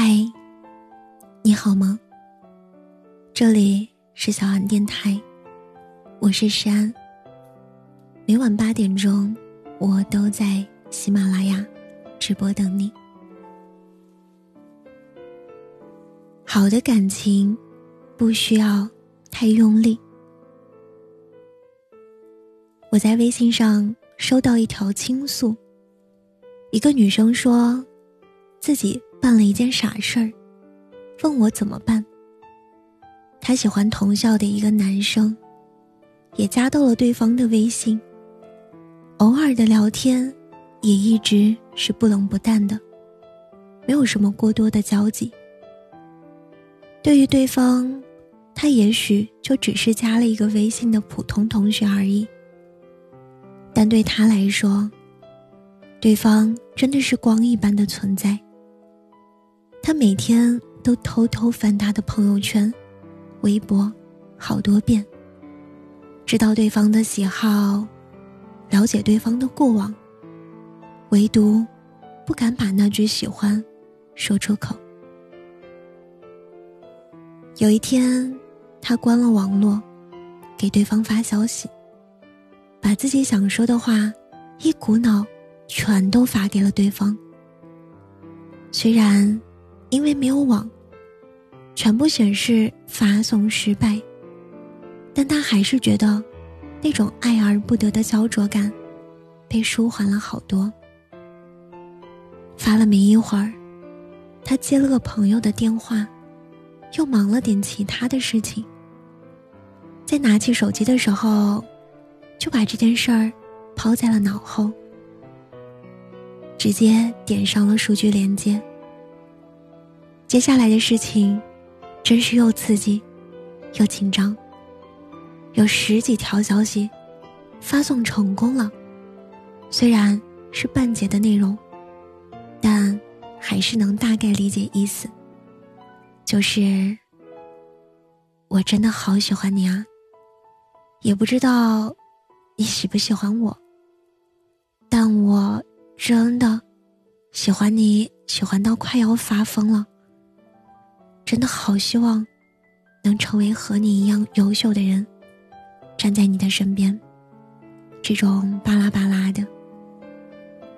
嗨，你好吗？这里是小安电台，我是山。每晚八点钟，我都在喜马拉雅直播等你。好的感情不需要太用力。我在微信上收到一条倾诉，一个女生说，自己。办了一件傻事儿，问我怎么办。他喜欢同校的一个男生，也加到了对方的微信。偶尔的聊天，也一直是不冷不淡的，没有什么过多的交集。对于对方，他也许就只是加了一个微信的普通同学而已。但对他来说，对方真的是光一般的存在。他每天都偷偷翻他的朋友圈、微博，好多遍，知道对方的喜好，了解对方的过往，唯独不敢把那句喜欢说出口。有一天，他关了网络，给对方发消息，把自己想说的话一股脑全都发给了对方。虽然。因为没有网，全部显示发送失败，但他还是觉得那种爱而不得的焦灼感被舒缓了好多。发了没一会儿，他接了个朋友的电话，又忙了点其他的事情。在拿起手机的时候，就把这件事儿抛在了脑后，直接点上了数据连接。接下来的事情，真是又刺激，又紧张。有十几条消息，发送成功了，虽然是半截的内容，但还是能大概理解意思。就是我真的好喜欢你啊，也不知道你喜不喜欢我，但我真的喜欢你，喜欢到快要发疯了。真的好希望，能成为和你一样优秀的人，站在你的身边。这种巴拉巴拉的，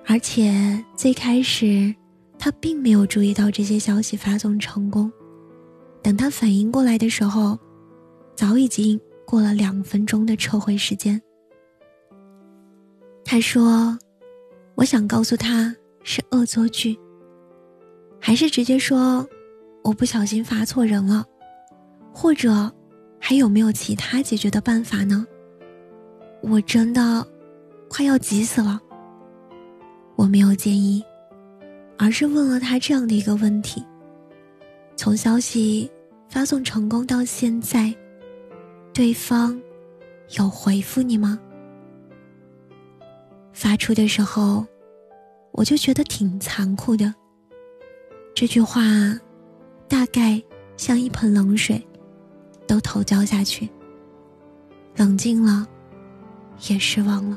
而且最开始他并没有注意到这些消息发送成功，等他反应过来的时候，早已经过了两分钟的撤回时间。他说：“我想告诉他是恶作剧，还是直接说。”我不小心发错人了，或者还有没有其他解决的办法呢？我真的快要急死了。我没有建议，而是问了他这样的一个问题：从消息发送成功到现在，对方有回复你吗？发出的时候，我就觉得挺残酷的。这句话。大概像一盆冷水，都头浇下去。冷静了，也失望了。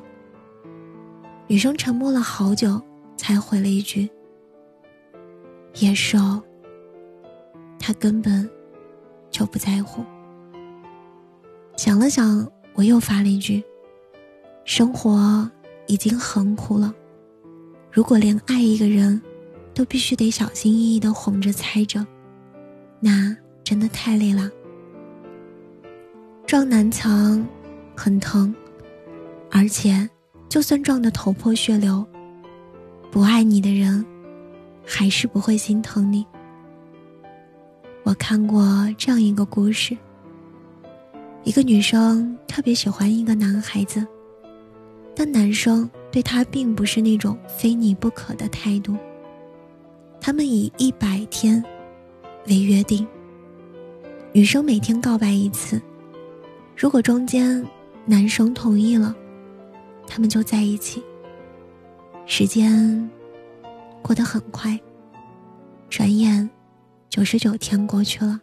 女生沉默了好久，才回了一句：“也是哦。”他根本就不在乎。想了想，我又发了一句：“生活已经很苦了，如果连爱一个人，都必须得小心翼翼的哄着猜着。”那真的太累了，撞南墙很疼，而且就算撞得头破血流，不爱你的人还是不会心疼你。我看过这样一个故事：一个女生特别喜欢一个男孩子，但男生对她并不是那种非你不可的态度。他们以一百天。为约定，女生每天告白一次，如果中间男生同意了，他们就在一起。时间过得很快，转眼九十九天过去了，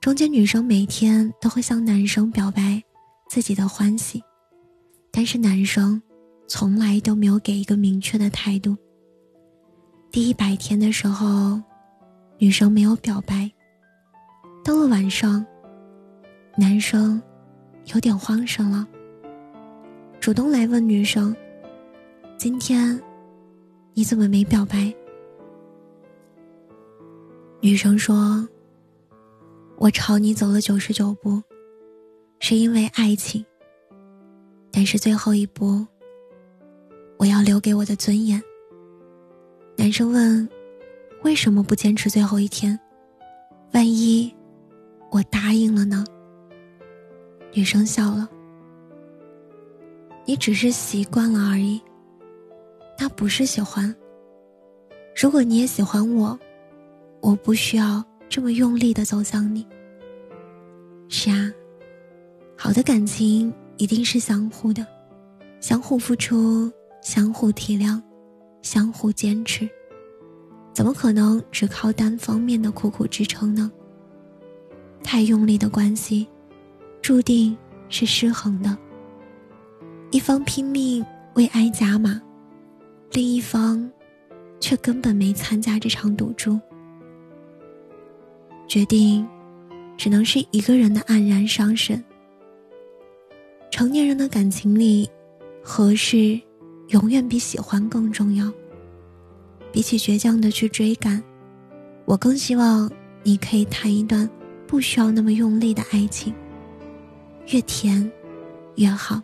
中间女生每天都会向男生表白自己的欢喜，但是男生从来都没有给一个明确的态度。第一百天的时候。女生没有表白。到了晚上，男生有点慌神了，主动来问女生：“今天你怎么没表白？”女生说：“我朝你走了九十九步，是因为爱情。但是最后一步，我要留给我的尊严。”男生问：“为什么不坚持最后一天？万一……”我答应了呢。女生笑了。你只是习惯了而已，那不是喜欢。如果你也喜欢我，我不需要这么用力的走向你。是啊，好的感情一定是相互的，相互付出，相互体谅，相互坚持。怎么可能只靠单方面的苦苦支撑呢？太用力的关系，注定是失衡的。一方拼命为爱加码，另一方却根本没参加这场赌注。决定，只能是一个人的黯然伤神。成年人的感情里，合适永远比喜欢更重要。比起倔强的去追赶，我更希望你可以谈一段。不需要那么用力的爱情，越甜越好。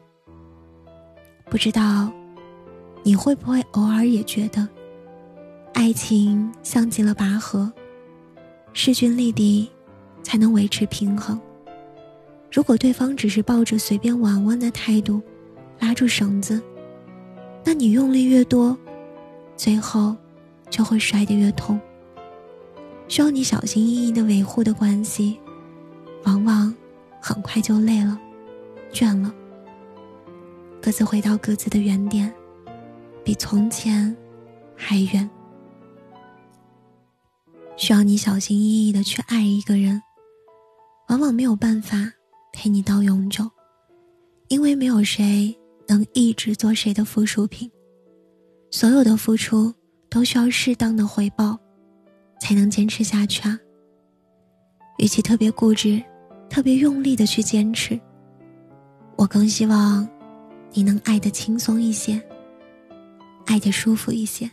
不知道你会不会偶尔也觉得，爱情像极了拔河，势均力敌才能维持平衡。如果对方只是抱着随便玩玩的态度，拉住绳子，那你用力越多，最后就会摔得越痛。需要你小心翼翼的维护的关系，往往很快就累了、倦了，各自回到各自的原点，比从前还远。需要你小心翼翼的去爱一个人，往往没有办法陪你到永久，因为没有谁能一直做谁的附属品，所有的付出都需要适当的回报。才能坚持下去啊！与其特别固执、特别用力的去坚持，我更希望你能爱的轻松一些，爱的舒服一些。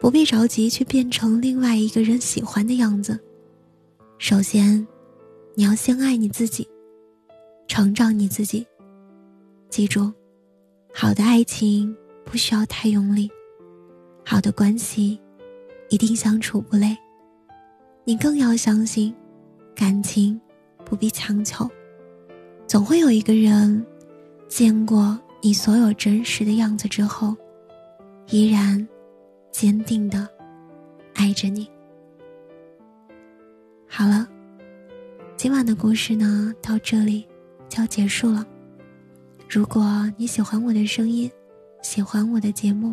不必着急去变成另外一个人喜欢的样子。首先，你要先爱你自己，成长你自己。记住，好的爱情不需要太用力，好的关系。一定相处不累，你更要相信，感情不必强求，总会有一个人，见过你所有真实的样子之后，依然坚定的爱着你。好了，今晚的故事呢到这里就要结束了。如果你喜欢我的声音，喜欢我的节目，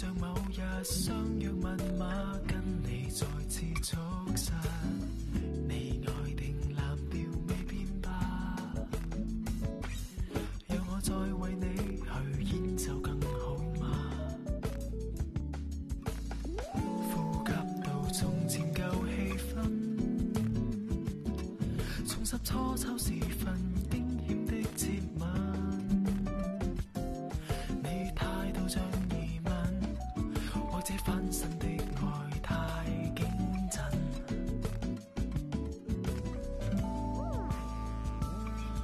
像某日相约密码，跟你再次促实，你爱定蓝调未变吧？让我再为你去演奏更好吗？呼吸到从前旧气氛，重拾初秋时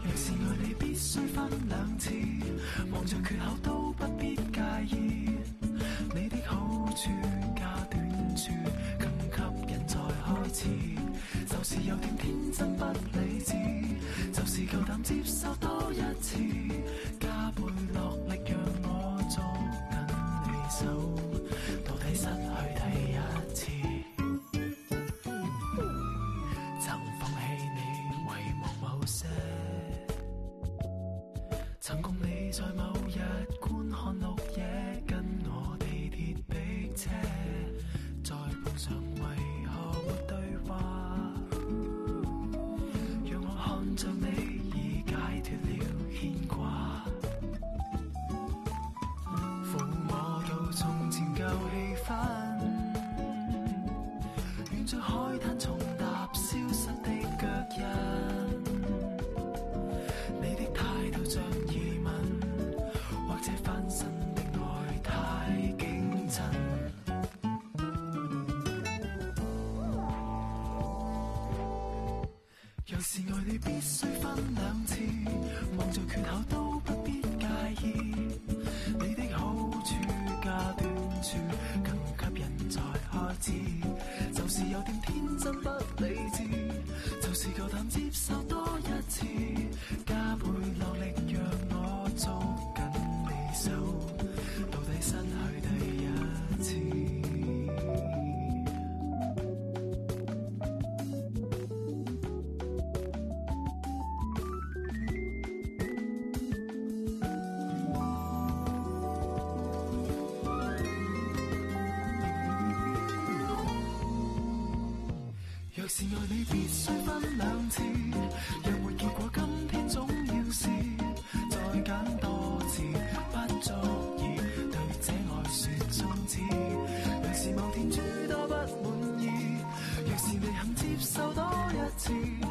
若是爱你必须分两次，望着缺口都不必介意。你的好处加短处，更吸引再开始。就是有点天真不理智，就是够胆接受多一次，若是爱你必须分两次望着缺口都不必介意。你的好处加短处若是爱你必须分两次若没结果今天总要试再拣多次不足以对这爱说终止若是某天诸多不满意若是未肯接受多一次